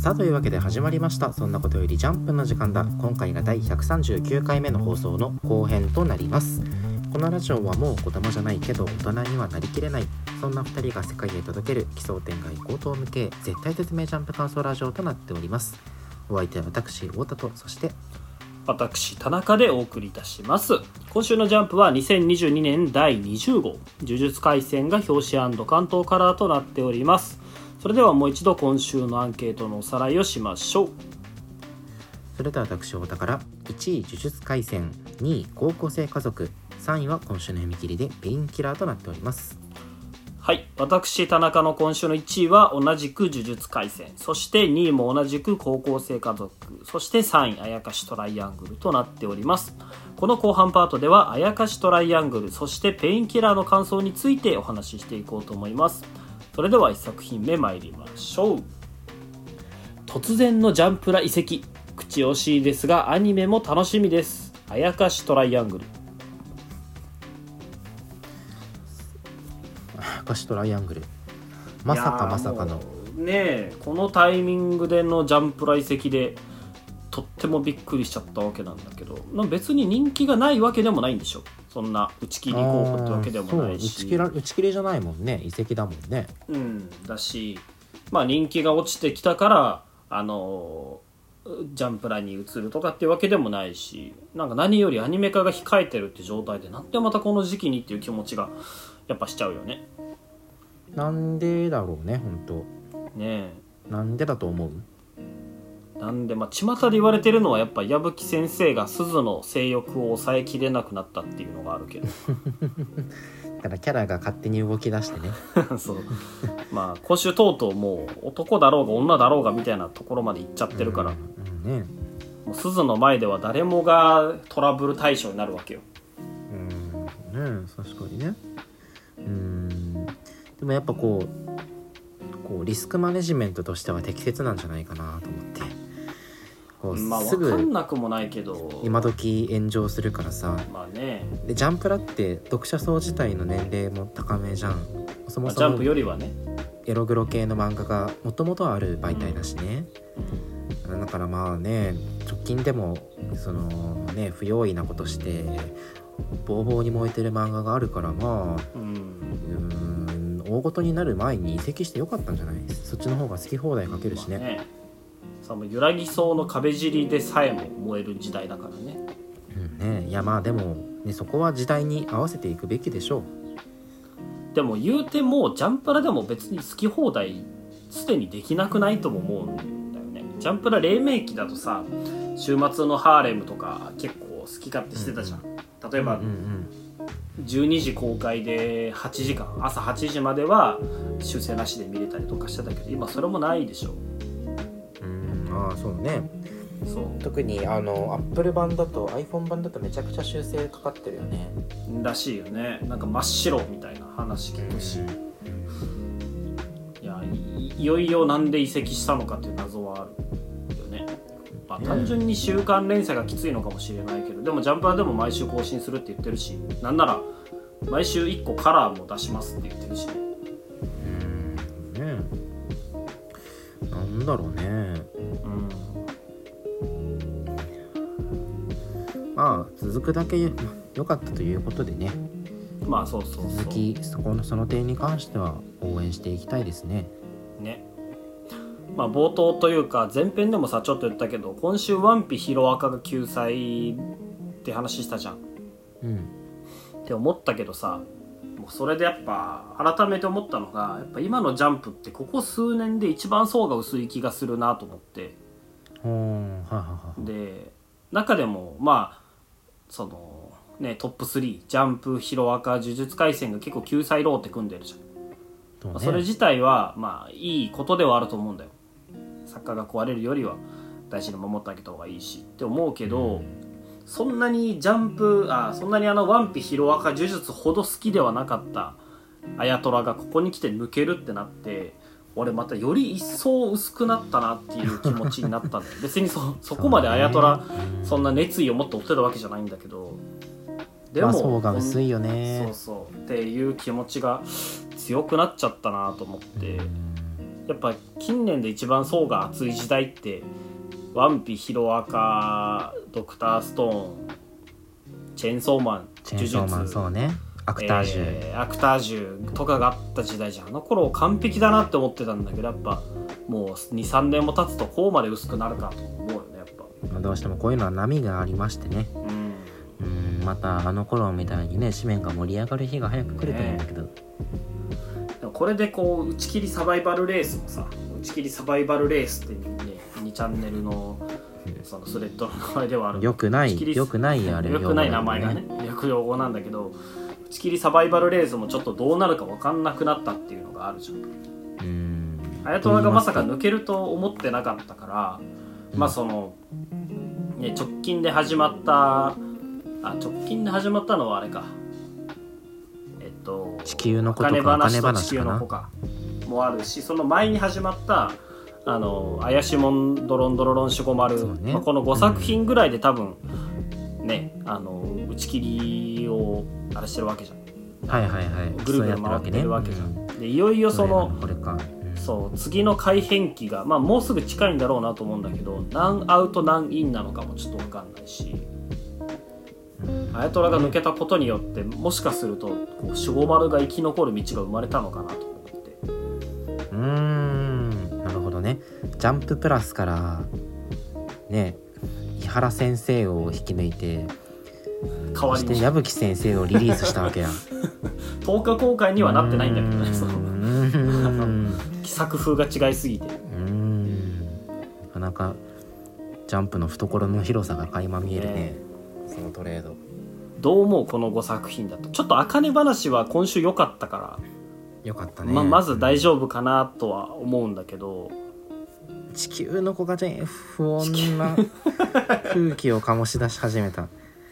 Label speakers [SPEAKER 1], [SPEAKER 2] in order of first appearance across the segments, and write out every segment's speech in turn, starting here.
[SPEAKER 1] さあというわけで始まりました。そんなことよりジャンプの時間だ。今回が第139回目の放送の後編となります。このラジオはもう子供じゃないけど大人にはなりきれない。そんな2人が世界へ届ける。奇想天外高等無形。絶対絶命ジャンプ感想ラジオとなっております。お相手は私太田とそして
[SPEAKER 2] 私田中でお送りいたします。今週のジャンプは2022年第20号。呪術廻戦が表紙関東カラーとなっております。それではもう一度今週のアンケートのおさらいをしましょう。
[SPEAKER 1] それでは私太田から1位呪術廻戦2位高校生家族3位は今週の読み切りでペインキラーとなっております。
[SPEAKER 2] はい。私田中の今週の1位は同じく呪術廻戦。そして2位も同じく高校生家族。そして3位あやかしトライアングルとなっております。この後半パートではあやかしトライアングルそしてペインキラーの感想についてお話ししていこうと思いますそれでは1作品目参りましょう。突然のジャンプラ遺跡口惜しいですがアニメも楽しみです。あやかしトライアングル。
[SPEAKER 1] あやかしトライアングル。まさかまさかの。
[SPEAKER 2] ねえこのタイミングでのジャンプラ遺跡でとってもびっくりしちゃったわけなんだけど別に人気がないわけでもないんでしょそんな打ち切り候補ってわけでもないし。
[SPEAKER 1] 打ち切ら打ち切りじゃないもんね。遺跡だもんね。
[SPEAKER 2] うんだしまあ人気が落ちてきたからあのジャンプラに移るとかっていうわけでもないしなんか何よりアニメ化が控えてるって状態でなんでまたこの時期にっていう気持ちがやっぱしちゃうよね。
[SPEAKER 1] なんでだろうね本当
[SPEAKER 2] ね
[SPEAKER 1] え。なんでだと思う？
[SPEAKER 2] なんでまあ巷で言われてるのはやっぱ矢吹先生が鈴の性欲を抑えきれなくなったっていうのがあるけど。
[SPEAKER 1] だからキャラが勝手に動き出してね。
[SPEAKER 2] そう。まあ今週とうとうもう男だろうが女だろうがみたいなところまで行っちゃってるから、
[SPEAKER 1] うん、うんね。
[SPEAKER 2] もう鈴の前では誰もがトラブル対象になるわけよ。
[SPEAKER 1] うんね確かにね。うん。でもやっぱこうこうリスクマネジメントとしては適切なんじゃないかなと思ってこう
[SPEAKER 2] まあ
[SPEAKER 1] す
[SPEAKER 2] 分かん
[SPEAKER 1] ぐ
[SPEAKER 2] なくもないけど。
[SPEAKER 1] 今時炎上するからさ。
[SPEAKER 2] まあね、
[SPEAKER 1] でジャンプラって読者層自体の年齢も高めじゃん。そもそも
[SPEAKER 2] まあジャンプよりはね。
[SPEAKER 1] エログロ系の漫画がもともとある媒体だしね、だからまあね直近でもそのね不用意なことしてボーボーに燃えてる漫画があるからまあ
[SPEAKER 2] うん。
[SPEAKER 1] うーん大ごとになる前に移籍してよかったんじゃない？そっちの方が好き放題書けるしね,、
[SPEAKER 2] まあねさもう揺らぎそうの壁尻でさえも燃える時代だからね。
[SPEAKER 1] うんね。いやまあでも、ね、そこは時代に合わせていくべきでしょう。
[SPEAKER 2] でも言うてもジャンプラでも別に好き放題すでにできなくないとも思うんだよね。ジャンプラ黎明期だとさ週末のハーレムとか結構好き勝手してたじゃん、例えば
[SPEAKER 1] うんうん
[SPEAKER 2] 12時公開で8時間朝8時までは修正なしで見れたりとかしてたけど今それもないでしょ。
[SPEAKER 1] うんああそうね。
[SPEAKER 2] そう。
[SPEAKER 1] 特にあの Apple 版だと iPhone 版だとめちゃくちゃ修正かかってるよね。
[SPEAKER 2] らしいよね。なんか真っ白みたいな話聞くし、いやいいよいよなんで移籍したのかっていう謎はあるよね、まあ、
[SPEAKER 1] ね。
[SPEAKER 2] 単純に週刊連載がきついのかもしれないけどでもジャンプはでも毎週更新するって言ってるしなんなら毎週1個カラーも出しますって言ってるし。ね
[SPEAKER 1] うん。ねなんだろうねまあ続くだけよ良かったということでね。
[SPEAKER 2] まあそうそうそう。
[SPEAKER 1] 続きそこのその点に関しては応援していきたいですね。
[SPEAKER 2] ね。まあ冒頭というか前編でもさちょっと言ったけど今週ワンピヒロアカが救済って話したじゃん。
[SPEAKER 1] うん。
[SPEAKER 2] って思ったけどさもうそれでやっぱ改めて思ったのがやっぱ今のジャンプってここ数年で一番層が薄い気がするなと思って。
[SPEAKER 1] ほーはいはいは。い
[SPEAKER 2] で中でもまあそのねトップ3ジャンプヒロアカ呪術廻戦が結構救済ローって組んでるじゃん。まあそれ自体はまあいいことではあると思うんだよ。作家が壊れるよりは大事に守ってあげた方がいいしって思うけど、そんなにジャンプあそんなにあのワンピヒロアカ呪術ほど好きではなかったあやとらがここに来て抜けるってなって俺またより一層薄くなったなっていう気持ちになったんだよ。別にそそこまであやとらそんな熱意を持って追ってたわけじゃないんだけど。で
[SPEAKER 1] まあ層が薄いよね。
[SPEAKER 2] そうそう。っていう気持ちが強くなっちゃったなと思って。やっぱ近年で一番層が厚い時代ってワンピヒロアカドクターストーンチェーンソーマン
[SPEAKER 1] チェーンソーマンそうねアクタージュ、
[SPEAKER 2] えーアクタージュとかがあった時代じゃん。あの頃完璧だなって思ってたんだけどやっぱもう23年も経つとこうまで薄くなるかと思うよねやっぱ。
[SPEAKER 1] まあどうしてもこういうのは波がありましてね。
[SPEAKER 2] うん。
[SPEAKER 1] うんまたあの頃みたいにね紙面が盛り上がる日が早く来るといいんだけど、
[SPEAKER 2] でもこれでこう打ち切りサバイバルレースもさ打ち切りサバイバルレースってね2チャンネルのそのスレッドの名前ではある。
[SPEAKER 1] よくないよくないあれ
[SPEAKER 2] よくない名前がね略用語なんだけど打ち切りサバイバルレースもちょっとどうなるか分かんなくなったっていうのがあるじゃん。
[SPEAKER 1] うん。
[SPEAKER 2] あやとらがまさか抜けると思ってなかったから、まあその、ね、直近で始まったあ直近で始まったのはあれか。えっと
[SPEAKER 1] 地球のこと
[SPEAKER 2] 金
[SPEAKER 1] か金
[SPEAKER 2] 話と地球の子か。もあるしその前に始まったあの怪しもんドロンドロロンシュゴマル、
[SPEAKER 1] ね。
[SPEAKER 2] まあ、この5作品ぐらいで多分、ねあの打ち切りをあれしてるわけじゃん。
[SPEAKER 1] はいはいはい。
[SPEAKER 2] ぐるぐる回ってるわけじゃん、でいよいよその、
[SPEAKER 1] これか、うん
[SPEAKER 2] そう次の改変期が、まあ、もうすぐ近いんだろうなと思うんだけど何アウト何インなのかもちょっと分かんないし。
[SPEAKER 1] うん。
[SPEAKER 2] あやとらが抜けたことによってもしかするとこう守護丸が生き残る道が生まれたのかなと思って。
[SPEAKER 1] うーん。なるほどね。ジャンププラスからね井原先生を引き抜いてそして
[SPEAKER 2] 代わりに
[SPEAKER 1] 矢吹先生をリリースしたわけや
[SPEAKER 2] 10 日公開にはなってないんだけどね。作風が違いすぎて。
[SPEAKER 1] うーん。なかなかジャンプの懐の広さが垣間見えるね。
[SPEAKER 2] ね。
[SPEAKER 1] そのトレード。
[SPEAKER 2] どう思うこの5作品だと。ちょっと茜話は今週良かったから、
[SPEAKER 1] よかったね、
[SPEAKER 2] ままず大丈夫かなとは思うんだけど。
[SPEAKER 1] 地球の子がね不穏な空気を醸し出し始めた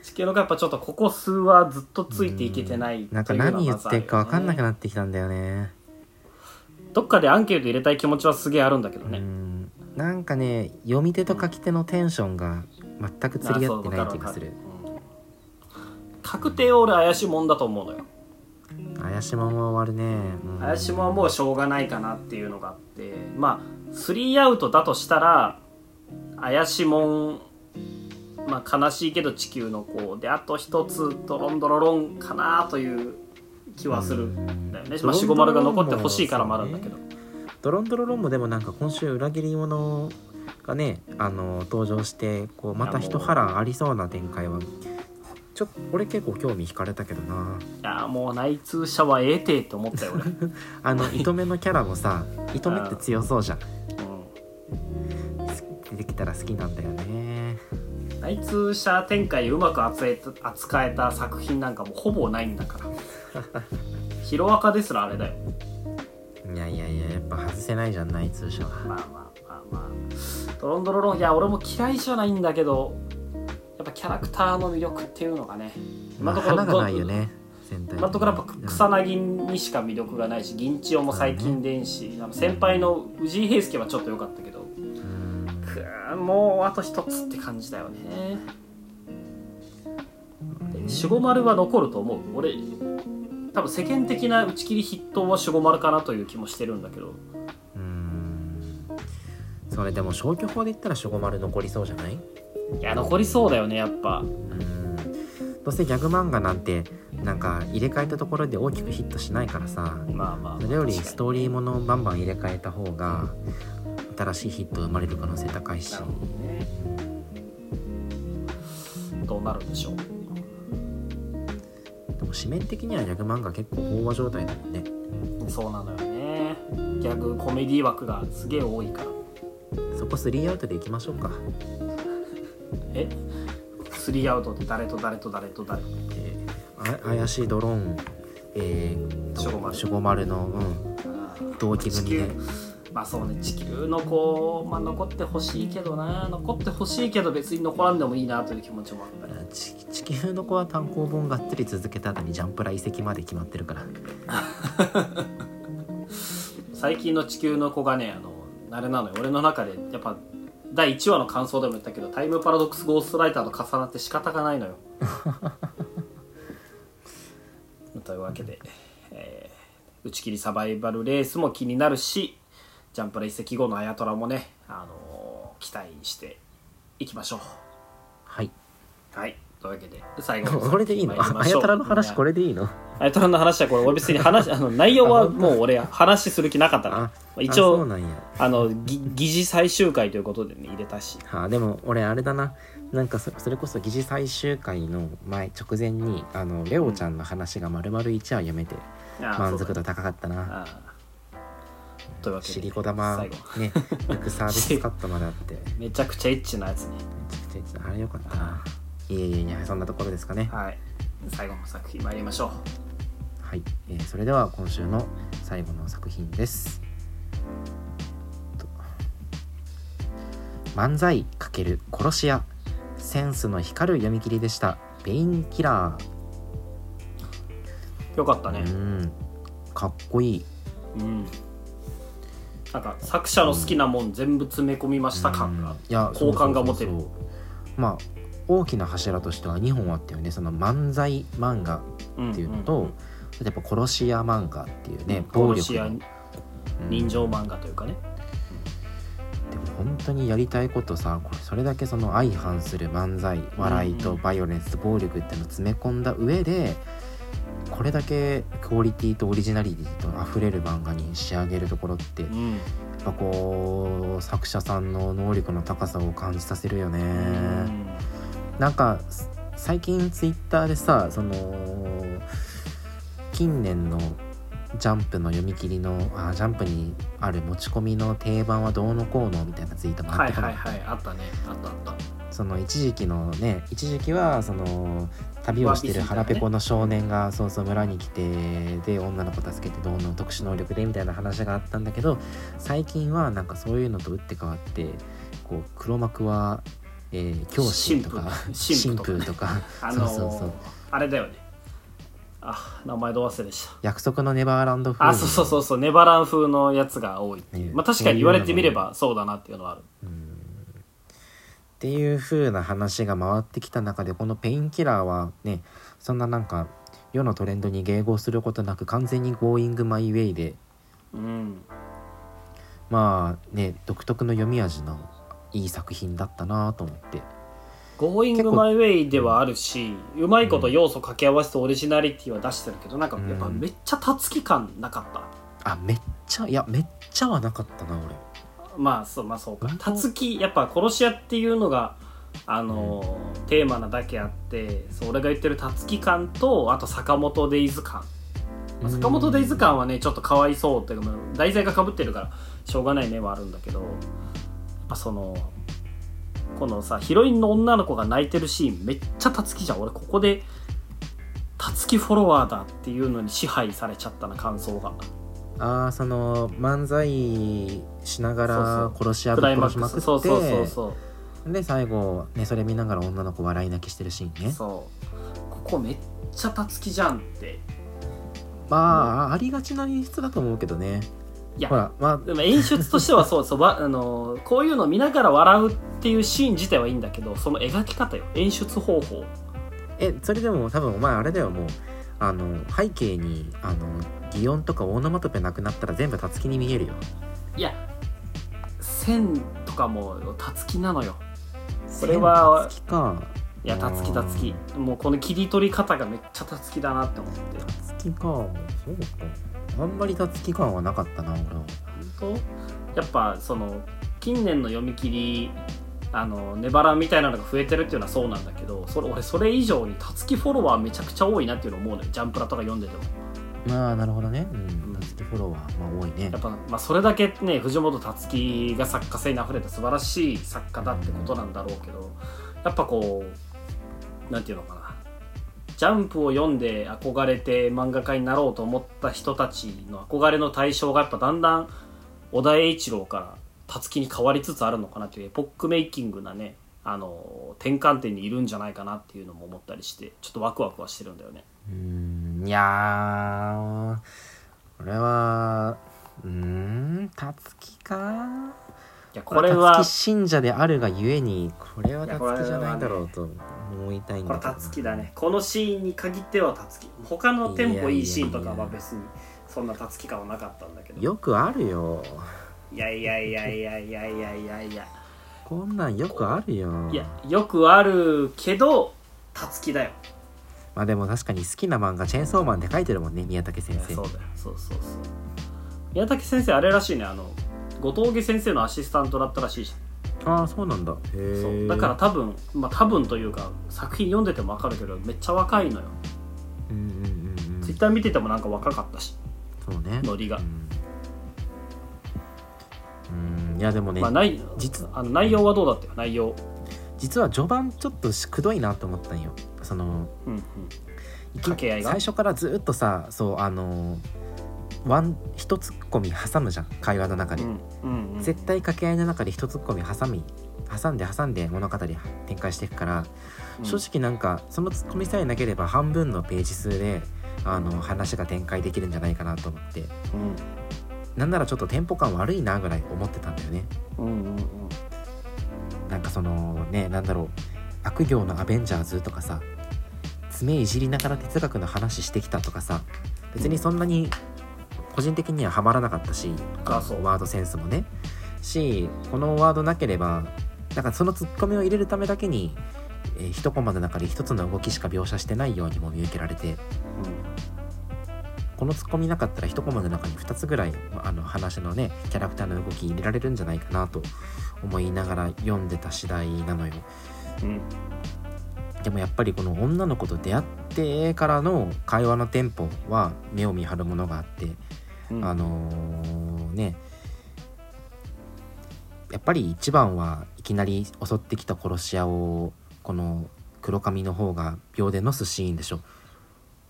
[SPEAKER 2] 地球の子やっぱちょっとここ数はずっとついていけてない
[SPEAKER 1] なんか
[SPEAKER 2] というのは
[SPEAKER 1] 何言ってるか分かんなくなってきたんだよね。
[SPEAKER 2] どっかでアンケート入れたい気持ちはすげえあるんだけど
[SPEAKER 1] う
[SPEAKER 2] ね、
[SPEAKER 1] ん。なんかね読み手と書き手のテンションが全く釣り合ってない気がする。
[SPEAKER 2] うん。確定俺怪しいもんだと思うのよ。
[SPEAKER 1] 怪しまも終わるね、うん
[SPEAKER 2] 怪しいもんはもうしょうがないかなっていうのがあって。まあ3アウトだとしたら怪しもんまあ悲しいけど地球の子であと一つドロンドロロンかなという気はするんだよね、まあ、シゴマルが残ってほしいからもあるんだけど、
[SPEAKER 1] ドロン。ドロロンもでもなんか今週裏切り者がねあの登場してこうまた一波乱ありそうな展開はちょっと俺結構興味惹かれたけどな。い
[SPEAKER 2] やもう内通者はええてって思ったよ俺、
[SPEAKER 1] あの糸目のキャラもさ糸目って強そうじゃん。
[SPEAKER 2] うん。
[SPEAKER 1] 出てきたら好きなんだよね
[SPEAKER 2] 内通者展開うまく扱えた扱えた作品なんかもうほぼないんだから。ヒロアカですらあれだよ。
[SPEAKER 1] いやいやいややっぱ外せないじゃん内通者は。
[SPEAKER 2] まあまあまあまあ。ドロンドロロンいや俺も嫌いじゃないんだけどやっぱキャラクターの魅力っていうのがね
[SPEAKER 1] まあ
[SPEAKER 2] 今のところ
[SPEAKER 1] 花がないよね全体
[SPEAKER 2] 今のところやっぱ草薙にしか魅力がないし銀千代も最近でんし、あの先輩の藤井平介はちょっと良かったけどもうあと一つって感じだよね。で守護丸は残ると思う？俺多分世間的な打ち切り筆頭は守護丸かなという気もしてるんだけど。
[SPEAKER 1] うん。それでも消去法で言ったら守護丸残りそうじゃない？
[SPEAKER 2] いや残りそうだよねやっぱ。
[SPEAKER 1] うん。どうせギャグ漫画なんてなんか入れ替えたところで大きくヒットしないからさ。
[SPEAKER 2] まあまあ
[SPEAKER 1] それよりストーリーものをバンバン入れ替えた方が新しいヒット生まれる可能性高いし。
[SPEAKER 2] ねどうなるんでしょう？
[SPEAKER 1] でも紙面的にはギャグ漫画結構飽和状態だもんね。
[SPEAKER 2] そうなのよね。ギャグコメディ枠がすげえ多いから。
[SPEAKER 1] そこ3アウトでいきましょうか、
[SPEAKER 2] え？3アウトで誰と誰と誰と誰？
[SPEAKER 1] えーあ怪しいドローン。えーと
[SPEAKER 2] 守護丸
[SPEAKER 1] 守護丸の、うん、同組で
[SPEAKER 2] まあそうね地球の子、まあ、残ってほしいけどな。残ってほしいけど別に残らんでもいいなという気持ちもあったり
[SPEAKER 1] ち地球の子は単行本がっつり続けた後にジャンプラ移籍まで決まってるから。
[SPEAKER 2] 最近の地球の子がねあのあれなのよ。俺の中でやっぱ第1話の感想でも言ったけどタイムパラドックスゴーストライターと重なって仕方がないのよ。というわけで、えー打ち切りサバイバルレースも気になるしジャンプラ移籍後のあやとらもね、あの期待していきましょう。
[SPEAKER 1] はい。
[SPEAKER 2] はい。というわけで最後
[SPEAKER 1] これでいいの？ああやたらの話これでいいの？
[SPEAKER 2] あやとらの話はこれ俺別に話 あの内容はもう俺話する気なかったな
[SPEAKER 1] あ
[SPEAKER 2] 一応
[SPEAKER 1] なんや。
[SPEAKER 2] あのぎ疑似最終回ということでね入れたし。
[SPEAKER 1] はあ、でも俺あれだな。なんかそそれこそ疑似最終回の前直前にあのレオちゃんの話が丸々1話読めて満足度高かったな、
[SPEAKER 2] ああというわけで
[SPEAKER 1] シリコ玉ね 抜くサービスカットまであって。め
[SPEAKER 2] めちゃくちゃエッチなやつね。
[SPEAKER 1] ちゃくちゃあれよかったな。い。えいえいえそんなところですかね。
[SPEAKER 2] はい。最後の作品参りましょう。
[SPEAKER 1] はい、えーそれでは今週の最後の作品です。と漫才×殺し屋センスの光る読み切りでした。ペインキラー。
[SPEAKER 2] よかったね。
[SPEAKER 1] うん。かっこいい。
[SPEAKER 2] うんなんか作者の好きなもん全部詰め込みました感が。
[SPEAKER 1] うんいや
[SPEAKER 2] 好感が持てる。
[SPEAKER 1] まあ大きな柱としては2本あったよね。その漫才漫画っていうのと、
[SPEAKER 2] んんん。
[SPEAKER 1] やっぱ殺し屋漫画っていうね、暴力の。うん
[SPEAKER 2] 人情漫画というかね。
[SPEAKER 1] でも本当にやりたいことさこれそれだけその相反する漫才笑いとバイオレンスと暴力っていうのを詰め込んだ上でこれだけクオリティとオリジナリティと溢れる漫画に仕上げるところってやっ
[SPEAKER 2] うん
[SPEAKER 1] ぱこう作者さんの能力の高さを感じさせるよね。なんかす最近ツイッターでさその近年のジャンプの読み切りのあジャンプにある持ち込みの定番はどうのこうのみたいなツイートもあ
[SPEAKER 2] はい
[SPEAKER 1] ってこな
[SPEAKER 2] はいはい。あったね。あったあった。
[SPEAKER 1] その一時期のね一時期はその旅をしてる腹ペコの少年がそうそう村に来てで女の子助けてどうの特殊能力でみたいな話があったんだけど最近はなんかそういうのと打って変わってこう黒幕は、えー教師とか
[SPEAKER 2] 神父とか。あのー
[SPEAKER 1] そうそうそう。
[SPEAKER 2] あれだよね。あ名前ど忘れでした。
[SPEAKER 1] 約束のネバーランド風
[SPEAKER 2] あそうそうそうそう。ネバラン風のやつが多いっていう、
[SPEAKER 1] ね。
[SPEAKER 2] まあ確かに言われてみればそうだなっていうのはある
[SPEAKER 1] っていう風な話が回ってきた中でこのペインキラーはねそんななんか世のトレンドに迎合することなく完全に Going My Way で
[SPEAKER 2] うん。
[SPEAKER 1] まあね独特の読み味のいい作品だったなと思って「
[SPEAKER 2] Going My Way」ではあるしうまいこと要素掛け合わせてオリジナリティは出してるけどなんかやっぱめっちゃたつき感なかった、
[SPEAKER 1] あめっちゃいやめっちゃはなかったな俺
[SPEAKER 2] まあそうまあそうか。たつきやっぱ殺し屋っていうのがあのーテーマなだけあってそう俺が言ってるたつき感とあと坂本デイズ感まあ坂本デイズ感はねちょっとかわいそうっていうかまあ題材がかぶってるからしょうがない面はあるんだけどやっぱそのこのさヒロインの女の子が泣いてるシーンめっちゃたつきじゃん。俺ここでたつきフォロワーだっていうのに支配されちゃったな感想が
[SPEAKER 1] ああその漫才しながら殺し屋ぶっ
[SPEAKER 2] クライマッ
[SPEAKER 1] 殺しまくって
[SPEAKER 2] クスそうそうそうそう。
[SPEAKER 1] で最後ねそれ見ながら女の子笑い泣きしてるシーンね。
[SPEAKER 2] そう。ここめっちゃたつきじゃんって。
[SPEAKER 1] まあありがちな演出だと思うけどね。
[SPEAKER 2] いや
[SPEAKER 1] ほらまあ
[SPEAKER 2] でも演出としてはそう そうわあのこういうの見ながら笑うっていうシーン自体はいいんだけどその描き方よ。演出方法。
[SPEAKER 1] えそれでも多分お前あれだよもうあの背景にあの擬音とかオノマトペなくなったら全部たつきに見えるよ。
[SPEAKER 2] いや線とかもたつきなのよ。それは
[SPEAKER 1] たつきか。
[SPEAKER 2] いやたつきたつき。もうこの切り取り方がめっちゃたつきだなって思って。
[SPEAKER 1] たつきか。そうか。あんまりたつき感はなかったな俺は。
[SPEAKER 2] 本当？やっぱその近年の読み切りあのネバランみたいなのが増えてるっていうのはそうなんだけどそれ俺それ以上にたつきフォロワーめちゃくちゃ多いなっていうのを思うのよ。ジャンプラとか読んでても
[SPEAKER 1] まあなるほどね。うん。
[SPEAKER 2] うん。
[SPEAKER 1] たつきフォロワーまあ多いね
[SPEAKER 2] やっぱ、まあ、それだけね藤本つ樹が作家性にあふれた素晴らしい作家だってことなんだろうけどやっぱこうなんていうのかな。ジャンプを読んで憧れて漫画家になろうと思った人たちの憧れの対象がやっぱだんだん小田栄一郎からたつきに変わりつつあるのかなっていうエポックメイキングなねあの転換点にいるんじゃないかなっていうのも思ったりしてちょっとワクワクはしてるんだよね。
[SPEAKER 1] うーんいやー。これはうーんたつきか？
[SPEAKER 2] いやこれは
[SPEAKER 1] 信者であるがゆえにこれはいたつきじゃないだろうと思いたいん
[SPEAKER 2] これ
[SPEAKER 1] だけど
[SPEAKER 2] たつきだね。このシーンに限ってはたつき。他のテンポいいシーンとかは別にそんなたつき感はなかったんだけど。
[SPEAKER 1] よくあるよ。
[SPEAKER 2] いやいやいやいやいやいやいやいや。
[SPEAKER 1] こんなんよくあるよ。
[SPEAKER 2] いやよくあるけどたつきだよ
[SPEAKER 1] まあでも確かに好きな漫画チェーンソーマンで書いてるもんね宮武先生
[SPEAKER 2] そうだよ。そうそうそう宮武先生あれらしいね。あの後藤家先生のアシスタントだったらしいし。
[SPEAKER 1] ああそうなんだ。
[SPEAKER 2] だから多分まあ多分というか作品読んでても分かるけどめっちゃ若いのよ、
[SPEAKER 1] うんうんうんうん。
[SPEAKER 2] ツイッター見ててもなんか若かったし。
[SPEAKER 1] そうね。
[SPEAKER 2] ノリが。
[SPEAKER 1] うん。うん。いやでもね、
[SPEAKER 2] まあ内
[SPEAKER 1] 実
[SPEAKER 2] あの内容はどうだったよ？内容。
[SPEAKER 1] 実は序盤ちょっとしくどいなと思ったんよその
[SPEAKER 2] うんうん。掛け合いが？
[SPEAKER 1] 最初からずっとさそうあのワン一ツッコミ挟むじゃん会話の中で、
[SPEAKER 2] うんうんうん。
[SPEAKER 1] 絶対掛け合いの中で一ツッコミ挟み挟んで挟んで物語展開していくから、
[SPEAKER 2] うん。
[SPEAKER 1] 正直なんかそのツッコミさえなければ半分のページ数であの話が展開できるんじゃないかなと思って。なんならちょっとテンポ感悪いなぐらい思ってたんだよね。
[SPEAKER 2] うんうんうんうん。
[SPEAKER 1] なんかそのねなんだろう悪行のアベンジャーズとかさ爪いじりながら哲学の話してきたとかさ別にそんなに個人的にはハマらなかったし
[SPEAKER 2] あそう。
[SPEAKER 1] ワードセンスもね。しこのワードなければなんかそのツッコミを入れるためだけに、えー一コマの中で一つの動きしか描写してないようにも見受けられて。このツッコミなかったら一コマの中に2つぐらいあの話のねキャラクターの動き入れられるんじゃないかなと思いながら読んでた次第なのよ。
[SPEAKER 2] うん
[SPEAKER 1] でもやっぱりこの女の子と出会ってからの会話のテンポは目を見張るものがあって
[SPEAKER 2] うん。
[SPEAKER 1] あのーねやっぱり一番はいきなり襲ってきた殺し屋をこの黒髪の方が秒でのすシーンでしょ。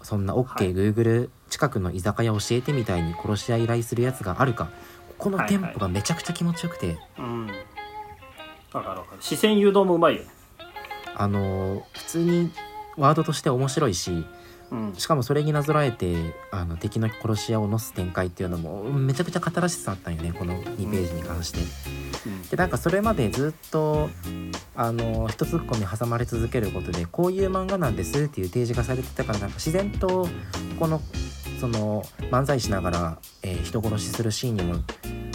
[SPEAKER 1] そんな
[SPEAKER 2] はい。
[SPEAKER 1] OKGoogle 近くの居酒屋教えてみたいに殺し屋依頼するやつがあるか。このテンポがめちゃくちゃ気持ちよくて、
[SPEAKER 2] うん。わかるわかる。視線誘導もうまいよね
[SPEAKER 1] あのー普通にワードとして面白いし
[SPEAKER 2] うん。
[SPEAKER 1] しかもそれになぞらえてあの敵の殺し屋を乗す展開っていうのもめちゃくちゃ語らしさあったんよねこの2ページに関して。でなんかそれまでずっとあの一ツッコミ挟まれ続けることでこういう漫画なんですっていう提示がされてたからなんか自然とこのその漫才しながら、えー人殺しするシーンにも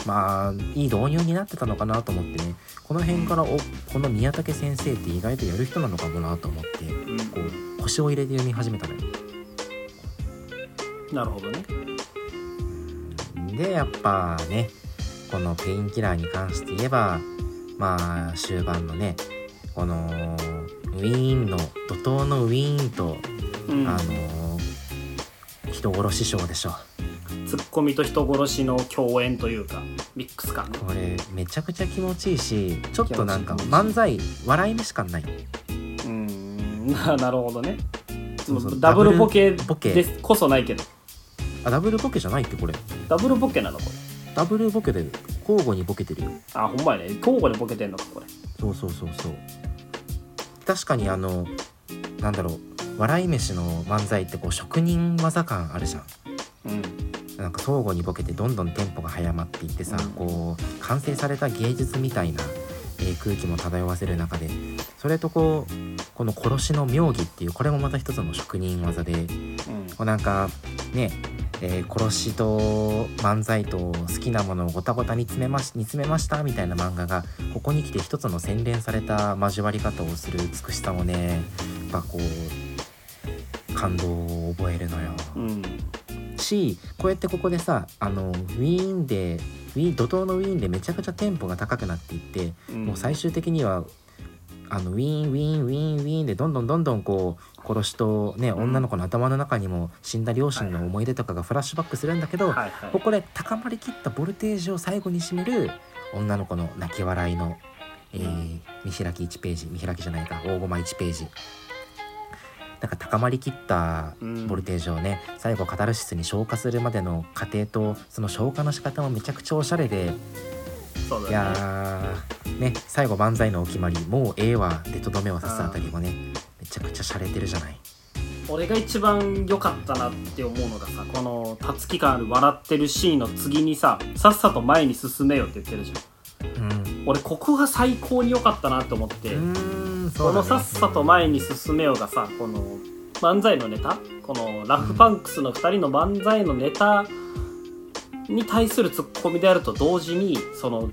[SPEAKER 1] まあいい導入になってたのかなと思ってね。この辺からおこの宮武先生って意外とやる人なのかもなと思って
[SPEAKER 2] うん。
[SPEAKER 1] こう腰を入れて読み始めたのよ。
[SPEAKER 2] なるほどね。
[SPEAKER 1] でやっぱねこのペインキラーに関して言えばまあ終盤のねこのウィーンの怒涛のウィーンと、
[SPEAKER 2] うん。
[SPEAKER 1] あの人殺しショーでしょ
[SPEAKER 2] ツッコミと人殺しの共演というかミックス感。ね
[SPEAKER 1] これめちゃくちゃ気持ちいいしちょっとなんか漫才笑い飯感ない？
[SPEAKER 2] うんな なるほどね。
[SPEAKER 1] そうそう
[SPEAKER 2] ダブルボケ
[SPEAKER 1] ボケ
[SPEAKER 2] ですこそないけど。
[SPEAKER 1] あダブルボケじゃないってこれ。
[SPEAKER 2] ダブルボケなのこれ。
[SPEAKER 1] ダブルボケで交互にボケてるよ。
[SPEAKER 2] あほんまやね。交互でボケてんのかこれ。
[SPEAKER 1] そうそうそうそう。確かにあのなんだろう笑い飯の漫才ってこう職人技感あるじゃん。
[SPEAKER 2] うん
[SPEAKER 1] なんか相互にボケてどんどんテンポが早まっていってさ、
[SPEAKER 2] うん。
[SPEAKER 1] こう完成された芸術みたいな、えー空気も漂わせる中でそれとこうこの殺しの妙技っていうこれもまた一つの職人技で
[SPEAKER 2] うん。
[SPEAKER 1] こうなんかね、えー殺しと漫才と好きなものをごたごたに詰めまし煮詰めましたみたいな漫画がここに来て一つの洗練された交わり方をする美しさもねやっぱこう感動を覚えるのよ。
[SPEAKER 2] うん
[SPEAKER 1] しこうやってここでさあのウィーンでウィーン怒涛のウィーンでめちゃくちゃテンポが高くなっていって、
[SPEAKER 2] うん。
[SPEAKER 1] もう最終的にはあのウィーンウィーンウィーンウィーンでどんどんどんどんこう殺しとね、女の子の頭の中にも死んだ両親の思い出とかがフラッシュバックするんだけど、
[SPEAKER 2] はいはい。
[SPEAKER 1] ここで高まりきったボルテージを最後に締める女の子の泣き笑いの、えー見開き1ページ見開きじゃないか大ゴマ1ページなんか高まりきったボルテージをね、最後カタルシスに昇華するまでの過程とその昇華の仕方もめちゃくちゃおしゃれでい
[SPEAKER 2] そうだね。
[SPEAKER 1] やーね最後万歳のお決まりもうええわでとどめを刺すあたりもねめちゃくちゃ洒落てるじゃない。
[SPEAKER 2] 俺が一番良かったなって思うのがさこのたつき感ある笑ってるシーンの次にささっさと前に進めよって言ってるじゃん。
[SPEAKER 1] うん。
[SPEAKER 2] 俺ここが最高に良かったなと思って、
[SPEAKER 1] うーんそ
[SPEAKER 2] こ
[SPEAKER 1] うだね
[SPEAKER 2] のさっさと前に進めよがさこの漫才のネタこのラフパンクスの2人の漫才のネタに対するツッコミであると同時にその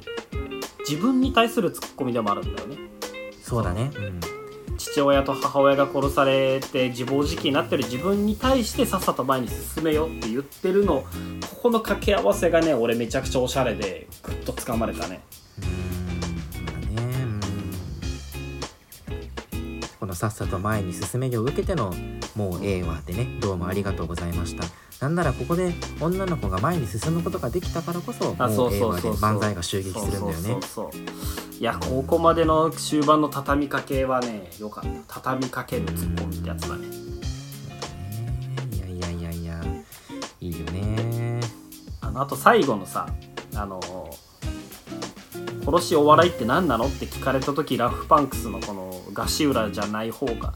[SPEAKER 2] 自分に対するツッコミでもあるんだよね。
[SPEAKER 1] そうだね。うん
[SPEAKER 2] 父親と母親が殺されて自暴自棄になってる自分に対してさっさと前に進めよって言ってるのここの掛け合わせがね俺めちゃくちゃおしゃれでグッと掴まれたね
[SPEAKER 1] のさっさと前に進めを受けてのもうええわでねどうもありがとうございました。なんならここで女の子が前に進むことができたからこそ
[SPEAKER 2] あ
[SPEAKER 1] もうええわで
[SPEAKER 2] そう。そうそうそう
[SPEAKER 1] 漫才が襲撃するんだよね。
[SPEAKER 2] いやここまでの終盤の畳みかけはねよかった。畳みかけるツッコミってやつだね。
[SPEAKER 1] いやいやいやいや。いいよね。
[SPEAKER 2] あのあと最後のさあの殺しお笑いって何なのって聞かれた時ラフパンクスのこのガシウラじゃない方が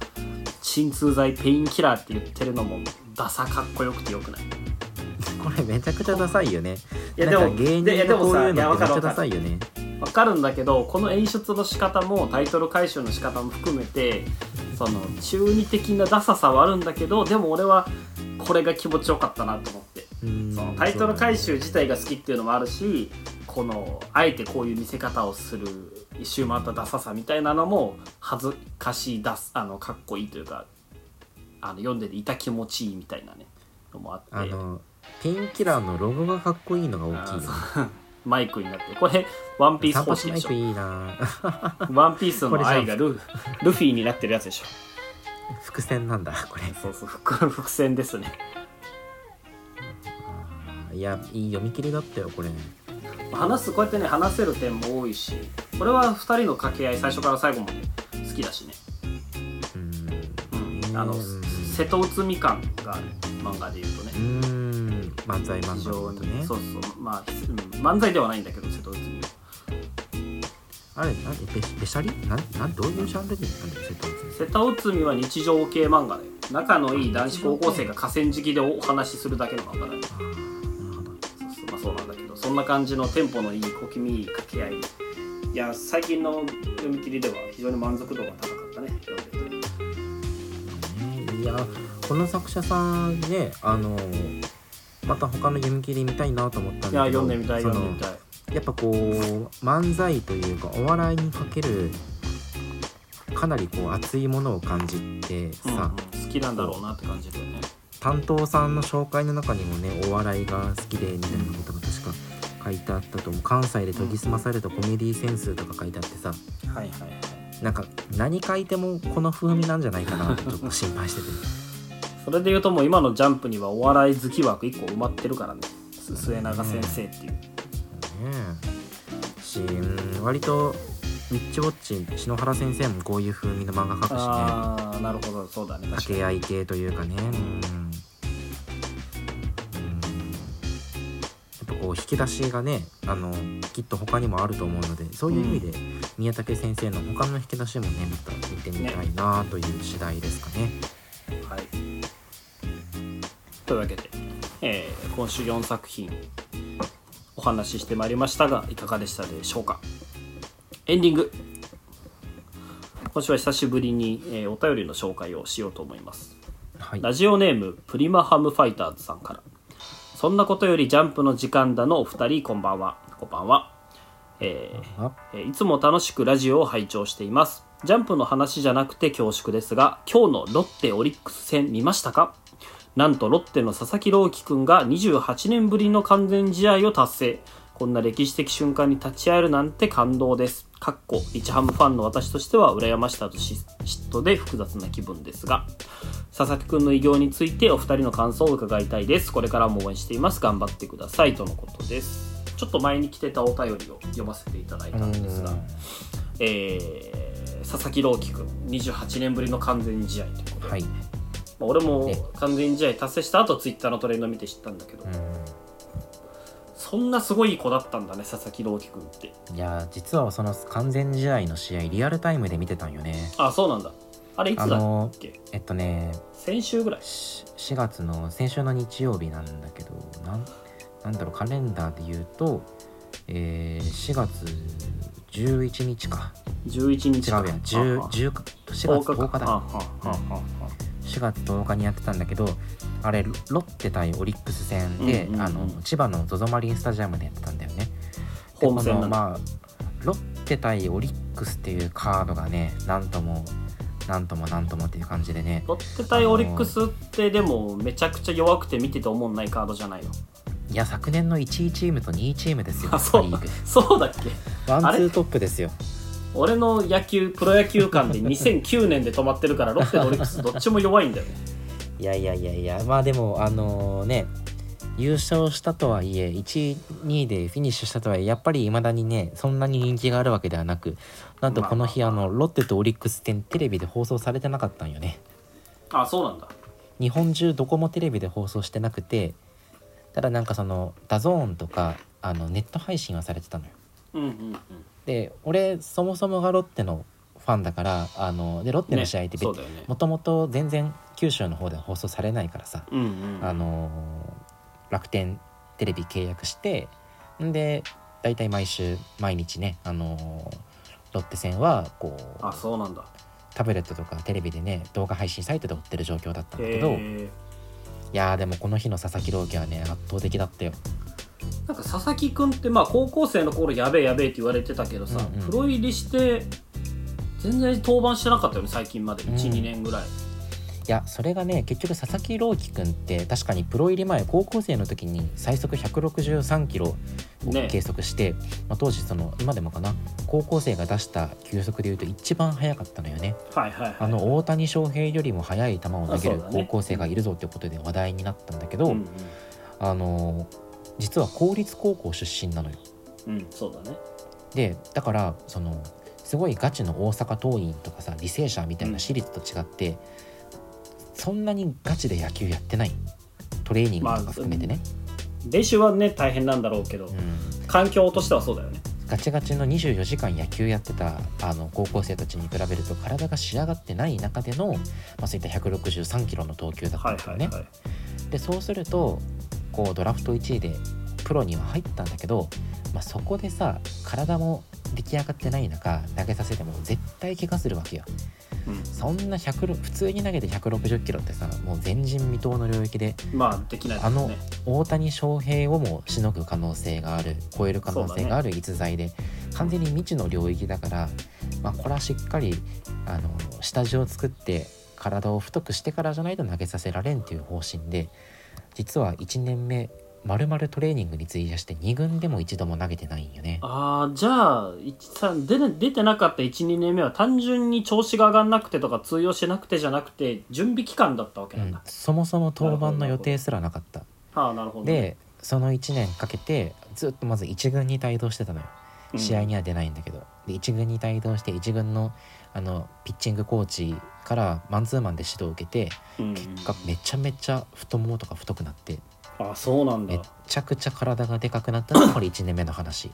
[SPEAKER 2] 鎮痛剤ペインキラーって言ってるのもダサかっこよくてよくない？
[SPEAKER 1] これめちゃくちゃダサいよね。
[SPEAKER 2] いやでも
[SPEAKER 1] 芸
[SPEAKER 2] でいや
[SPEAKER 1] 人のこういうのめっちゃ
[SPEAKER 2] わかるわかる。
[SPEAKER 1] ダサいよね。
[SPEAKER 2] わかるんだけどこの演出の仕方もタイトル回収の仕方も含めてその中二的なダサさはあるんだけどでも俺はこれが気持ちよかったなと思って。
[SPEAKER 1] うん
[SPEAKER 2] そのタイトル回収自体が好きっていうのもあるしこのあえてこういう見せ方をする一周回ったダサさみたいなのも恥ずかしいダスあのかっこいいというかあの読んでていた気持ちいいみたいなねのもあって。
[SPEAKER 1] あのピンキラーのロゴがかっこいいのが大きいよね。
[SPEAKER 2] あ マイクになって。これワンピース
[SPEAKER 1] 散
[SPEAKER 2] 方式でしょ。
[SPEAKER 1] いといいな。
[SPEAKER 2] ワンピースの愛がルルフィになってるやつでしょ。
[SPEAKER 1] 伏線なんだこれ。
[SPEAKER 2] そうそう。伏 伏線ですね。
[SPEAKER 1] いやいい読み切りだったよこれ
[SPEAKER 2] 話すこうやってね話せる点も多いしこれは2人の掛け合い最初から最後まで好きだしね、
[SPEAKER 1] うん。
[SPEAKER 2] うん、あの
[SPEAKER 1] うん
[SPEAKER 2] 瀬戸内海感がある漫画で言うとね。
[SPEAKER 1] 漫才漫
[SPEAKER 2] 非常に
[SPEAKER 1] 画だとね。
[SPEAKER 2] そうそう。まあ、うん、漫才ではないんだけど瀬戸内海は。
[SPEAKER 1] あれなんでべべしゃり？なんなんどういうジャンルでなんだよ瀬戸内
[SPEAKER 2] 瀬戸内海は日常系漫画で仲のいい男子高校生が河川敷でお話しするだけの漫画だねそんな感じのテンポのいい小気味いい掛け合い。いや最近の読み切りでは非常に満足度が高かったね。読んでて。
[SPEAKER 1] ねいやこの作者さんねあのまた他の読み切り見たいなと思ったん
[SPEAKER 2] いや
[SPEAKER 1] だけど
[SPEAKER 2] 読んでみたい読んでみたい。
[SPEAKER 1] やっぱこう漫才というかお笑いにかけるかなりこう熱いものを感じて
[SPEAKER 2] うんうん。
[SPEAKER 1] さ、
[SPEAKER 2] 好きなんだろうなって感じだよね。
[SPEAKER 1] 担当さんの紹介の中にもねお笑いが好きでみたいなこと書いてあったと思う。関西で研ぎ澄まされたコメディセンスとか書いてあってさ。
[SPEAKER 2] はいはいはい。
[SPEAKER 1] なんか何書いてもこの風味なんじゃないかなってちょっと心配してて。
[SPEAKER 2] それで言うともう今のジャンプにはお笑い好き枠1個埋まってるからね。す末永先生っていう。
[SPEAKER 1] ねえしうん。割とウィッチウォッチ篠原先生もこういう風味の漫画描くしね。
[SPEAKER 2] ああなるほど。そうだね。
[SPEAKER 1] 掛け合い系というかね。うん引き出しがねあのきっと他にもあると思うのでそういう意味で宮武先生の他の引き出しもねまた見てみたいなという次第ですかね。
[SPEAKER 2] はい。というわけで、えー今週4作品お話ししてまいりましたがいかがでしたでしょうか？エンディング。今週は久しぶりに、えーお便りの紹介をしようと思います。
[SPEAKER 1] はい。
[SPEAKER 2] ラジオネームプリマハムファイターズさんからそんなことよりジャンプの時間だのお二人こんばんは。こんばんは。えー
[SPEAKER 1] あ
[SPEAKER 2] えーいつも楽しくラジオを拝聴しています。ジャンプの話じゃなくて恐縮ですが今日のロッテオリックス戦見ましたか？なんとロッテの佐々木朗希くんが28年ぶりの完全試合を達成。こんな歴史的瞬間に立ち会えるなんて感動です。かっこ日ハムファンの私としては羨ましさと嫉妬で複雑な気分ですが佐々木くんの偉業についてお二人の感想を伺いたいです。これからも応援しています。頑張ってください。とのことです。ちょっと前に来てたお便りを読ませていただいたんですが、えー佐々木朗希くん28年ぶりの完全試合ということで、
[SPEAKER 1] はい、
[SPEAKER 2] まあ俺も
[SPEAKER 1] ね
[SPEAKER 2] 完全試合達成した後ツイッターのトレンド見て知ったんだけど、
[SPEAKER 1] う
[SPEAKER 2] そんなすごい子だったんだね佐々木朗希くんって。
[SPEAKER 1] ん、いや実はその完全試合の試合リアルタイムで見てたんよね。
[SPEAKER 2] あそうなんだ。あれいつだっけ？
[SPEAKER 1] えっとね
[SPEAKER 2] 先週ぐらい。
[SPEAKER 1] し4月の先週の日曜日なんだけどなんなんだろうカレンダーで言うと、えー、4月11日か。
[SPEAKER 2] 11日
[SPEAKER 1] 違うやん。10 10か4月10日だ。
[SPEAKER 2] はあはあはあはあ。
[SPEAKER 1] 4月10日にやってたんだけどあれロッテ対オリックス戦で、
[SPEAKER 2] うんうんうん
[SPEAKER 1] あの千葉の ZOZO マリンスタジアムでやってたんだよね。でこのまあロッテ対オリックスっていうカードがねなんともなんともなんともっていう感じでね。
[SPEAKER 2] ロッテ対オリックスってでもめちゃくちゃ弱くて見てて思んないカードじゃないの？
[SPEAKER 1] いや昨年の1位チームと2位チームですよ
[SPEAKER 2] あそう。そうだっけ？
[SPEAKER 1] ワンツートップですよ。
[SPEAKER 2] 俺の野球プロ野球館で2009年で止まってるからロッテとオリックスどっちも弱いんだよね
[SPEAKER 1] いやいやいやいやまあでもあのね優勝したとはいえ1位2位でフィニッシュしたとはいえやっぱりいまだにねそんなに人気があるわけではなくなんとこの日あのロッテとオリックス戦テレビで放送されてなかったんよね。
[SPEAKER 2] あそうなんだ。
[SPEAKER 1] 日本中どこもテレビで放送してなくてただなんかその DAZN とかあのネット配信はされてたのよ。
[SPEAKER 2] うんうんうん。
[SPEAKER 1] で俺そもそもがロッテのファンだからあのでロッテの試合って
[SPEAKER 2] ねそうだよね。
[SPEAKER 1] もともと全然九州の方では放送されないからさ
[SPEAKER 2] うんうん。
[SPEAKER 1] あの楽天テレビ契約してんで大体毎週毎日ねあのロッテ戦はこう
[SPEAKER 2] あそうなんだ。
[SPEAKER 1] タブレットとかテレビでね動画配信サイトで追ってる状況だったんだけどい
[SPEAKER 2] へ
[SPEAKER 1] やーでもこの日の佐々木朗希はね圧倒的だったよ。
[SPEAKER 2] ーなんか佐々木君ってまあ高校生の頃やべえやべえって言われてたけどさ、
[SPEAKER 1] うんうん。
[SPEAKER 2] プロ入りして全然登板してなかったよね最近まで。
[SPEAKER 1] うん。
[SPEAKER 2] 12、年ぐらい
[SPEAKER 1] いやそれがね結局佐々木朗希君って確かにプロ入り前高校生の時に最速163キロを
[SPEAKER 2] ね。
[SPEAKER 1] 計測して、まあ、当時その今でもかな高校生が出した球速でいうと一番速かったのよね。
[SPEAKER 2] はいはいはい
[SPEAKER 1] あの大谷翔平よりも速い球を投げる高校生がいるぞってことで話題になったんだけど、
[SPEAKER 2] うん
[SPEAKER 1] あの実は公立高校出身なのよ。
[SPEAKER 2] うん、うん、そうだね。
[SPEAKER 1] でだからそのすごいガチの大阪桐蔭とかさ履正社みたい
[SPEAKER 2] うん
[SPEAKER 1] な私立と違って、そんなにガチで野球やってないトレーニングとか含めてね、
[SPEAKER 2] 練習はね大変なんだろうけど、
[SPEAKER 1] うん。
[SPEAKER 2] 環境としてはそうだよね。
[SPEAKER 1] ガチガチの24時間野球やってたあの高校生たちに比べると体が仕上がってない中での、まあ、そういった163キロの投球だった
[SPEAKER 2] はい
[SPEAKER 1] んだよね。
[SPEAKER 2] はいはい
[SPEAKER 1] でそうするとこうドラフト1位でプロには入ったんだけど、まあ、そこでさ体も出来上がってない中投げさせても絶対怪我するわけよ
[SPEAKER 2] うん。
[SPEAKER 1] そんな100普通に投げて160キロってさもう前人未到の領域で
[SPEAKER 2] まあできないです
[SPEAKER 1] あの
[SPEAKER 2] ね
[SPEAKER 1] 大谷翔平をもしのぐ可能性がある超える可能性がある逸材で、完全に未知の領域だから、まあ、これはしっかりあの下地を作って体を太くしてからじゃないと投げさせられんっていう方針で実は1年目まるまるトレーニングに費やして2軍でも一度も投げてないんよね。
[SPEAKER 2] ああじゃあ出て出てなかった12年目は単純に調子が上がんなくてとか通用しなくてじゃなくて準備期間だったわけ
[SPEAKER 1] うん
[SPEAKER 2] なんだ、、
[SPEAKER 1] そもそも登板の予定すらなかった。
[SPEAKER 2] ああなるほど
[SPEAKER 1] でその1年かけてずっとまず1軍に帯同してたのよ。
[SPEAKER 2] うん
[SPEAKER 1] 試合には出ないんだけど、で1軍に帯同して1軍のあのピッチングコーチからマンツーマンで指導を受けて
[SPEAKER 2] うんうん
[SPEAKER 1] 結果めちゃめちゃ太ももとか太くなって
[SPEAKER 2] あそうなんだ。
[SPEAKER 1] めっちゃくちゃ体がでかくなったのが これ1年目の話。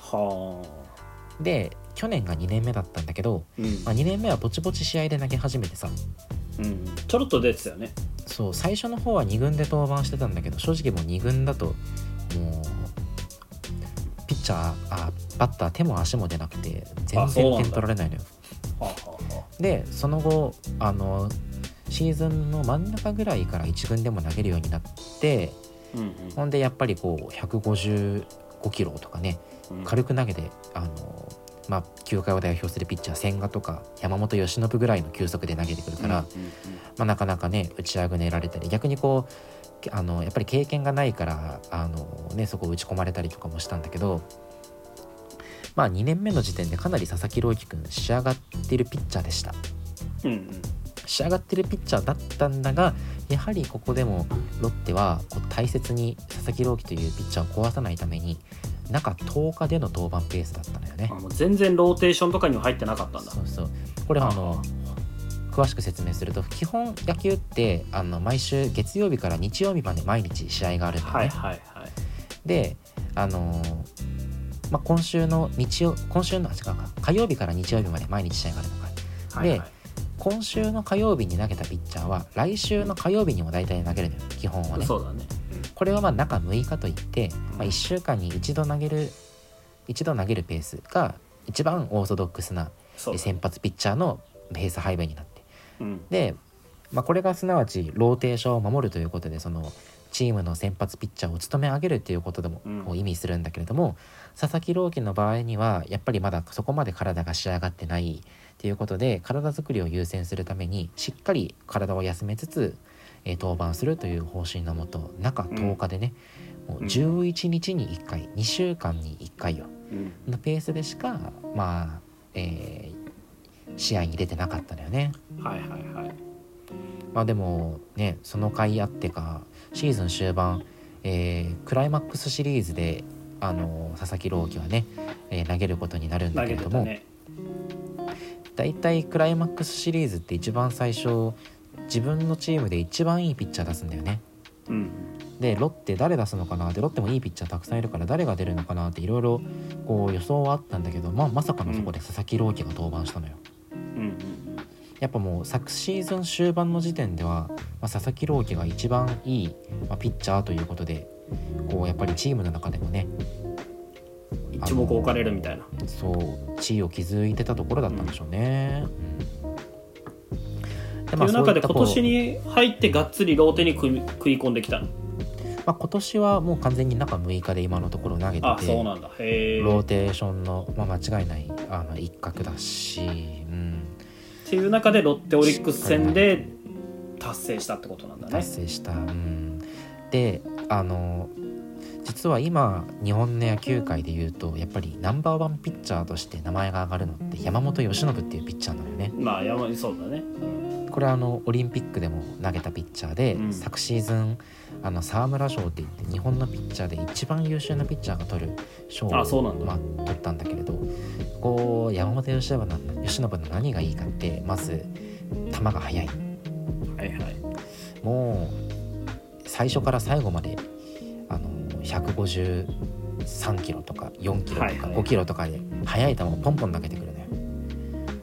[SPEAKER 2] はあ。
[SPEAKER 1] で去年が2年目だったんだけど、
[SPEAKER 2] うん。
[SPEAKER 1] まあ、2年目はぼちぼち試合で投げ始めてさ。
[SPEAKER 2] うんちょろっと出てたよね。
[SPEAKER 1] そう最初の方は2軍で登板してたんだけど正直もう2軍だともうピッチャーあバッター手も足も出なくて全然点取られないのよ。でその後あのシーズンの真ん中ぐらいから1軍でも投げるようになって
[SPEAKER 2] あうん。
[SPEAKER 1] ほんでやっぱりこう155キロとかね
[SPEAKER 2] うん。うん
[SPEAKER 1] 軽く投げてあのまあ球界を代表するピッチャー千賀とか山本由伸ぐらいの球速で投げてくるから、
[SPEAKER 2] うんうん
[SPEAKER 1] まあ、なかなかね打ち上げられたり逆にこうあのやっぱり経験がないからあの、ね、そこを打ち込まれたりとかもしたんだけど、まあ、2年目の時点でかなり佐々木朗希君仕上がっているピッチャーでした。
[SPEAKER 2] うんうん
[SPEAKER 1] 仕上がってるピッチャーだったんだがやはりここでもロッテはこう大切に佐々木朗希というピッチャーを壊さないために中10日での登板ペースだったのよね。
[SPEAKER 2] あ。もう全然ローテーションとかには入ってなかったんだ。
[SPEAKER 1] そうそう。これはあの詳しく説明すると基本野球ってあの毎週月曜日から日曜日まで毎日試合があるんだよね。
[SPEAKER 2] はいはいはい。
[SPEAKER 1] であのーまあ、今週の日曜今週のあ違うか。火曜日から日曜日まで毎日試合があるのか。
[SPEAKER 2] はいはい
[SPEAKER 1] 今週の火曜日に投げたピッチャーは来週の火曜日にも大体投げるのよ基本はね。
[SPEAKER 2] そうだね。
[SPEAKER 1] これはまあ中6日といって、まあ、1週間に1度投げる一度投げるペースが一番オーソドックスな先発ピッチャーのペース配分になって。
[SPEAKER 2] うん。
[SPEAKER 1] でまあ、これがすなわちローテーションを守るということでそのチームの先発ピッチャーを務め上げるということでも、
[SPEAKER 2] う
[SPEAKER 1] 意味するんだけれども佐々木朗希の場合にはやっぱりまだそこまで体が仕上がってないっていうことで体作りを優先するためにしっかり体を休めつつ、えー登板するという方針のもと中10日でね、もう11日に1回2週間に1回よ。
[SPEAKER 2] うん。
[SPEAKER 1] のペースでしかまあ、えー試合に出てなかったのよね。
[SPEAKER 2] はいはいはい。
[SPEAKER 1] まあでもねその回あってかシーズン終盤、えークライマックスシリーズであの佐々木朗希はね、えー投げることになるんだ
[SPEAKER 2] 投
[SPEAKER 1] けれども、
[SPEAKER 2] ね
[SPEAKER 1] だいたいクライマックスシリーズって一番最初自分のチームで一番いいピッチャー出すんだよね。
[SPEAKER 2] うん。
[SPEAKER 1] でロッテ誰出すのかな？でロッテもいいピッチャーたくさんいるから誰が出るのかな？っていろいろこう予想はあったんだけど、まあ、まさかのそこで佐々木朗希が登板したのよ。
[SPEAKER 2] うんうん。
[SPEAKER 1] やっぱもう昨シーズン終盤の時点では、まあ、佐々木朗希が一番いい、まあ、ピッチャーということでこうやっぱりチームの中でもね
[SPEAKER 2] うん一目置かれるみたいな。
[SPEAKER 1] そう地位を築いてたところだったんでしょうね。うん。で
[SPEAKER 2] という中で今年
[SPEAKER 1] に、
[SPEAKER 2] に入ってがっつりローテに食い込んできたの？
[SPEAKER 1] まあ、今年はもう完全に中6日で今のところ投げて
[SPEAKER 2] あ
[SPEAKER 1] て
[SPEAKER 2] そうなんだ。へえ。
[SPEAKER 1] ロー
[SPEAKER 2] っ
[SPEAKER 1] テーションの、まあ、間違いないあの一角だし、うん、
[SPEAKER 2] ていう中でロッテオリックス戦で達成したってことなんだね。
[SPEAKER 1] 達成した。うん、であの実は今日本の野球界でいうとやっぱりナンバーワンピッチャーとして名前が挙がるのって山本由伸っていうピッチャーなのよね。
[SPEAKER 2] まあ山そうだね。
[SPEAKER 1] これはあのオリンピックでも投げたピッチャーで、
[SPEAKER 2] うん。
[SPEAKER 1] 昨シーズンあの沢村賞って言って日本のピッチャーで一番優秀なピッチャーが取る賞をまあ、取ったんだけれどこう山本由伸の由伸の何がいいかってまず球が速い。
[SPEAKER 2] はいはい。
[SPEAKER 1] もう最初から最後まで153キロとか4キロとか
[SPEAKER 2] はいはい。
[SPEAKER 1] 5キロとかで速い球をポンポン投げてくるのよ。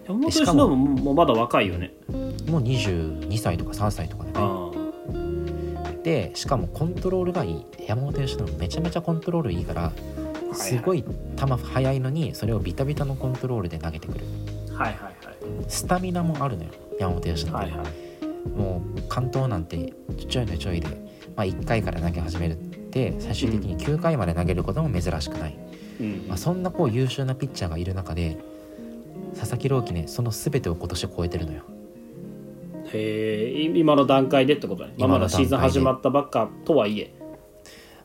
[SPEAKER 2] 山本由伸
[SPEAKER 1] しかも
[SPEAKER 2] もまだ若いよね。
[SPEAKER 1] もう22歳とか3歳とかでね。
[SPEAKER 2] あ
[SPEAKER 1] でしかもコントロールがいい。山本由伸めちゃめちゃコントロールいいから
[SPEAKER 2] あ
[SPEAKER 1] すごい球速いのにそれをビタビタのコントロールで投げてくる。
[SPEAKER 2] はいはい
[SPEAKER 1] スタミナもあるのよ山本由伸、
[SPEAKER 2] はいはい。はい
[SPEAKER 1] もう関東なんてちょいのちょいで、まあ、1回から投げ始めるって最終的に9回まで投げることも珍しくない、
[SPEAKER 2] うん。
[SPEAKER 1] まあ、そんなこう優秀なピッチャーがいる中で佐々木朗希ねその全てを今年超えてるのよ。
[SPEAKER 2] へえ今の段階でってことね、まあ、まだシーズン始まったばっかとはいえ。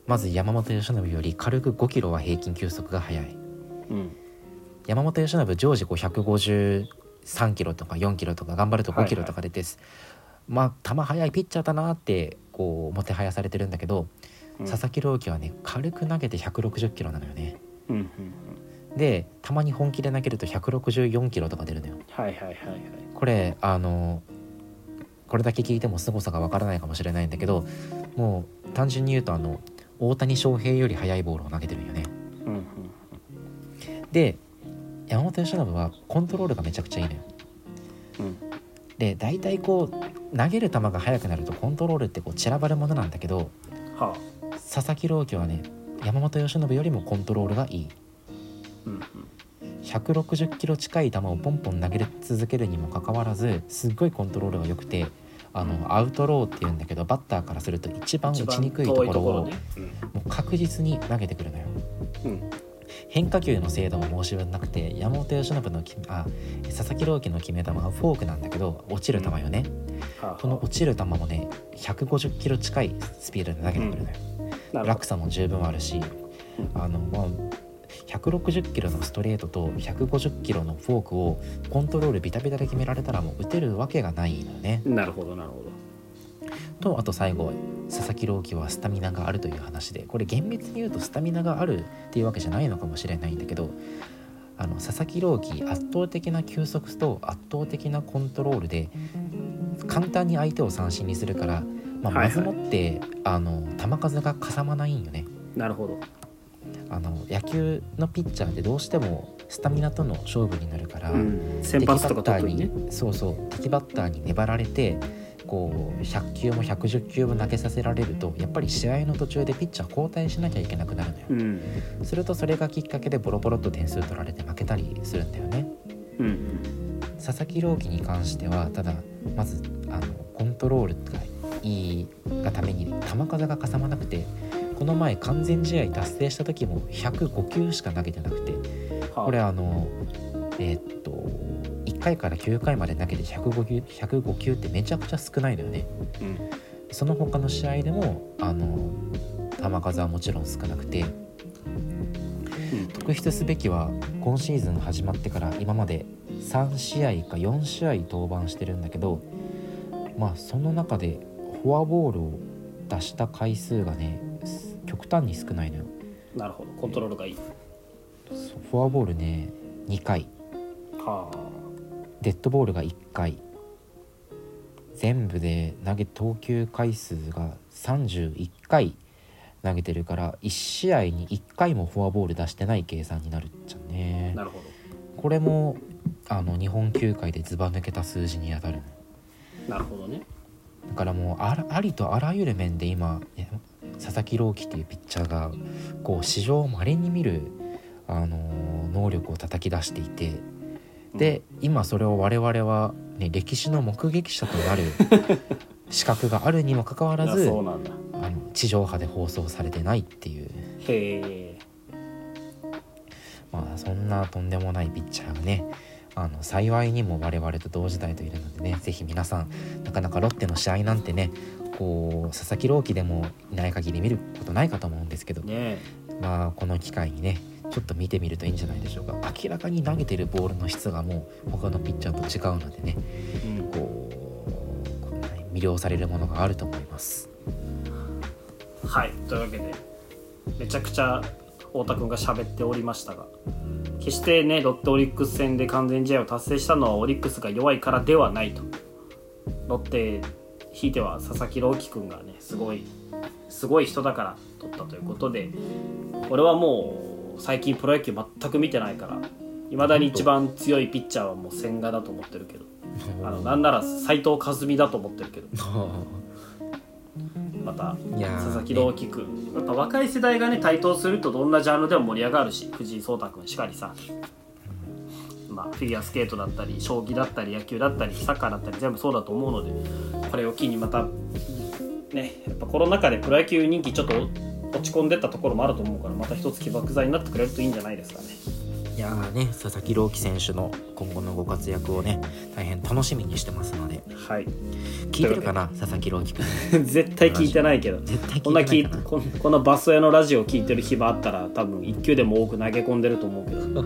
[SPEAKER 1] まず山本由伸より軽く5キロは平均球速が速い。
[SPEAKER 2] うん。
[SPEAKER 1] 山本由伸常時こう153キロとか4キロとか頑張ると5キロとか出て、まあ球速いピッチャーだなってこうもてはやされてるんだけど、
[SPEAKER 2] うん
[SPEAKER 1] 佐々木朗希はね軽く投げて160キロなのよね。
[SPEAKER 2] うんうんうん。
[SPEAKER 1] でたまに本気で投げると164キロとか出るのよ。
[SPEAKER 2] はいはいはいはい。
[SPEAKER 1] これあのこれだけ聞いても凄さがわからないかもしれないんだけどもう単純に言うとあの大谷翔平より速いボールを投げてるんよね。
[SPEAKER 2] うんうん
[SPEAKER 1] で山本由伸はコントロールがめちゃくちゃいいのよ。
[SPEAKER 2] うん。
[SPEAKER 1] で大体こう投げる球が速くなるとコントロールってこう散らばるものなんだけど
[SPEAKER 2] は
[SPEAKER 1] 佐々木朗希はね山本由伸よりもコントロールがいい。
[SPEAKER 2] あうんうん。
[SPEAKER 1] 160キロ近い球をポンポン投げ続けるにもかかわらずすっごいコントロールが良くてあのアウトローっていうんだけどバッターからすると一番打ちにくいところを
[SPEAKER 2] ね。
[SPEAKER 1] もう確実に投げてくるのよ。
[SPEAKER 2] うん。うん
[SPEAKER 1] 変化球の精度も申し分なくて山本由伸のきあ佐々木朗希の決め球はフォークなんだけど落ちる球よね、
[SPEAKER 2] はあ。
[SPEAKER 1] この落ちる球もね150キロ近いスピードで投げてくるのよ、
[SPEAKER 2] なるほ
[SPEAKER 1] 落差も十分あるし
[SPEAKER 2] うん
[SPEAKER 1] あの、まあ、160キロのストレートと150キロのフォークをコントロールビタビタで決められたらもう打てるわけがないのよね。
[SPEAKER 2] どなるほどなるほど
[SPEAKER 1] とあと最後佐々木朗希はスタミナがあるという話でこれ厳密に言うとスタミナがあるっていうわけじゃないのかもしれないんだけどあの佐々木朗希圧倒的な球速と圧倒的なコントロールで簡単に相手を三振にするから、まあ、
[SPEAKER 2] はいはい。
[SPEAKER 1] まずもって、あの球数がかさまないんよね。
[SPEAKER 2] なるほど。
[SPEAKER 1] あの野球のピッチャーってどうしてもスタミナとの勝負になるから、
[SPEAKER 2] うん。先発とか特にね。
[SPEAKER 1] そうそう敵バッターに粘られてこう100球も110球も投げさせられるとやっぱり試合の途中でピッチャー交代しなきゃいけなくなるのよ、
[SPEAKER 2] うん。
[SPEAKER 1] するとそれがきっかけでボロボロっと点数取られて負けたりするんだよね。
[SPEAKER 2] うん。
[SPEAKER 1] 佐佐々木朗希に関してはただまずあのコントロールがいいがために球数がかさまなくてこの前完全試合達成した時も105球しか投げてなくてこれあのえー、っと1回から9回まで投げて105球 ,105 球ってめちゃくちゃ少ないのよね。
[SPEAKER 2] うん。
[SPEAKER 1] その他の試合でもあの球数はもちろん少なくて
[SPEAKER 2] うん。
[SPEAKER 1] 特筆すべきは今シーズン始まってから今まで3試合か4試合登板してるんだけどまあその中でフォアボールを出した回数がね極端に少ないのよ。
[SPEAKER 2] なるほど。コントロールがいい。
[SPEAKER 1] フォアボールね2回。
[SPEAKER 2] はあ。
[SPEAKER 1] デッドボールが1回。全部で投げ投球回数が31回投げてるから1試合に1回もフォアボール出してない計算になるじゃんね。
[SPEAKER 2] なるほ
[SPEAKER 1] これもあの日本球界でずば抜けた数字に当たる。
[SPEAKER 2] なるほどね。
[SPEAKER 1] だからもうありとあらゆる面で今ね佐々木朗希っていうピッチャーがこう史上まれに見る、あのー能力を叩き出していてで今それを我々は、ね、歴史の目撃者となる 資格があるにもかかわら
[SPEAKER 2] あ
[SPEAKER 1] ずあの地上波で放送されてないっていう、
[SPEAKER 2] へえ。
[SPEAKER 1] まあ、そんなとんでもないピッチャーがねあの幸いにも我々と同時代といるのでねぜひ皆さんなかなかロッテの試合なんてねこう佐々木朗希でもいない限り見ることないかと思うんですけど、
[SPEAKER 2] ね
[SPEAKER 1] まあこの機会にねちょっと見てみるといいんじゃないでしょうか。明らかに投げてるボールの質がもう他のピッチャーと違うのでね
[SPEAKER 2] え、うん、
[SPEAKER 1] こう魅了されるものがあると思います。
[SPEAKER 2] はい。というわけでめちゃくちゃ太田君が喋っておりましたが決してねロッテオリックス戦で完全試合を達成したのはオリックスが弱いからではないと。ロッテひいては佐々木朗希君がねすごいすごい人だから取ったということで俺はもう最近プロ野球全く見てないからいまだに一番強いピッチャーはもう千賀だと思ってるけどあのなんなら斎藤和美だと思ってるけど。また佐々木朗希君。やっぱ若い世代がね台頭するとどんなジャンルでも盛り上がるし藤井聡太君しかりさ、まあ、フィギュアスケートだったり将棋だったり野球だったりサッカーだったり全部そうだと思うのでこれを機にまたねやっぱコロナ禍でプロ野球人気ちょっと落ち込んでったところもあると思うからまた一つ起爆剤になってくれるといいんじゃないですかね。
[SPEAKER 1] いやーね佐々木朗希選手の今後のご活躍をね大変楽しみにしてますので。
[SPEAKER 2] はい。
[SPEAKER 1] 聞いてるかな佐々木朗希君。
[SPEAKER 2] 絶対聞いてないけど。
[SPEAKER 1] 絶対
[SPEAKER 2] こんな聞こんこのバス屋のラジオ聞いてる暇あったら多分1球でも多く投げ込んでると思うけど。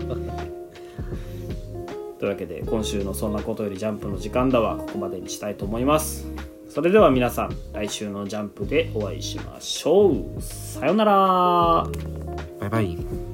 [SPEAKER 2] というわけで今週の「そんなことよりジャンプ」の時間だはここまでにしたいと思います。それでは皆さん来週のジャンプでお会いしましょう。さようなら。
[SPEAKER 1] バイバイ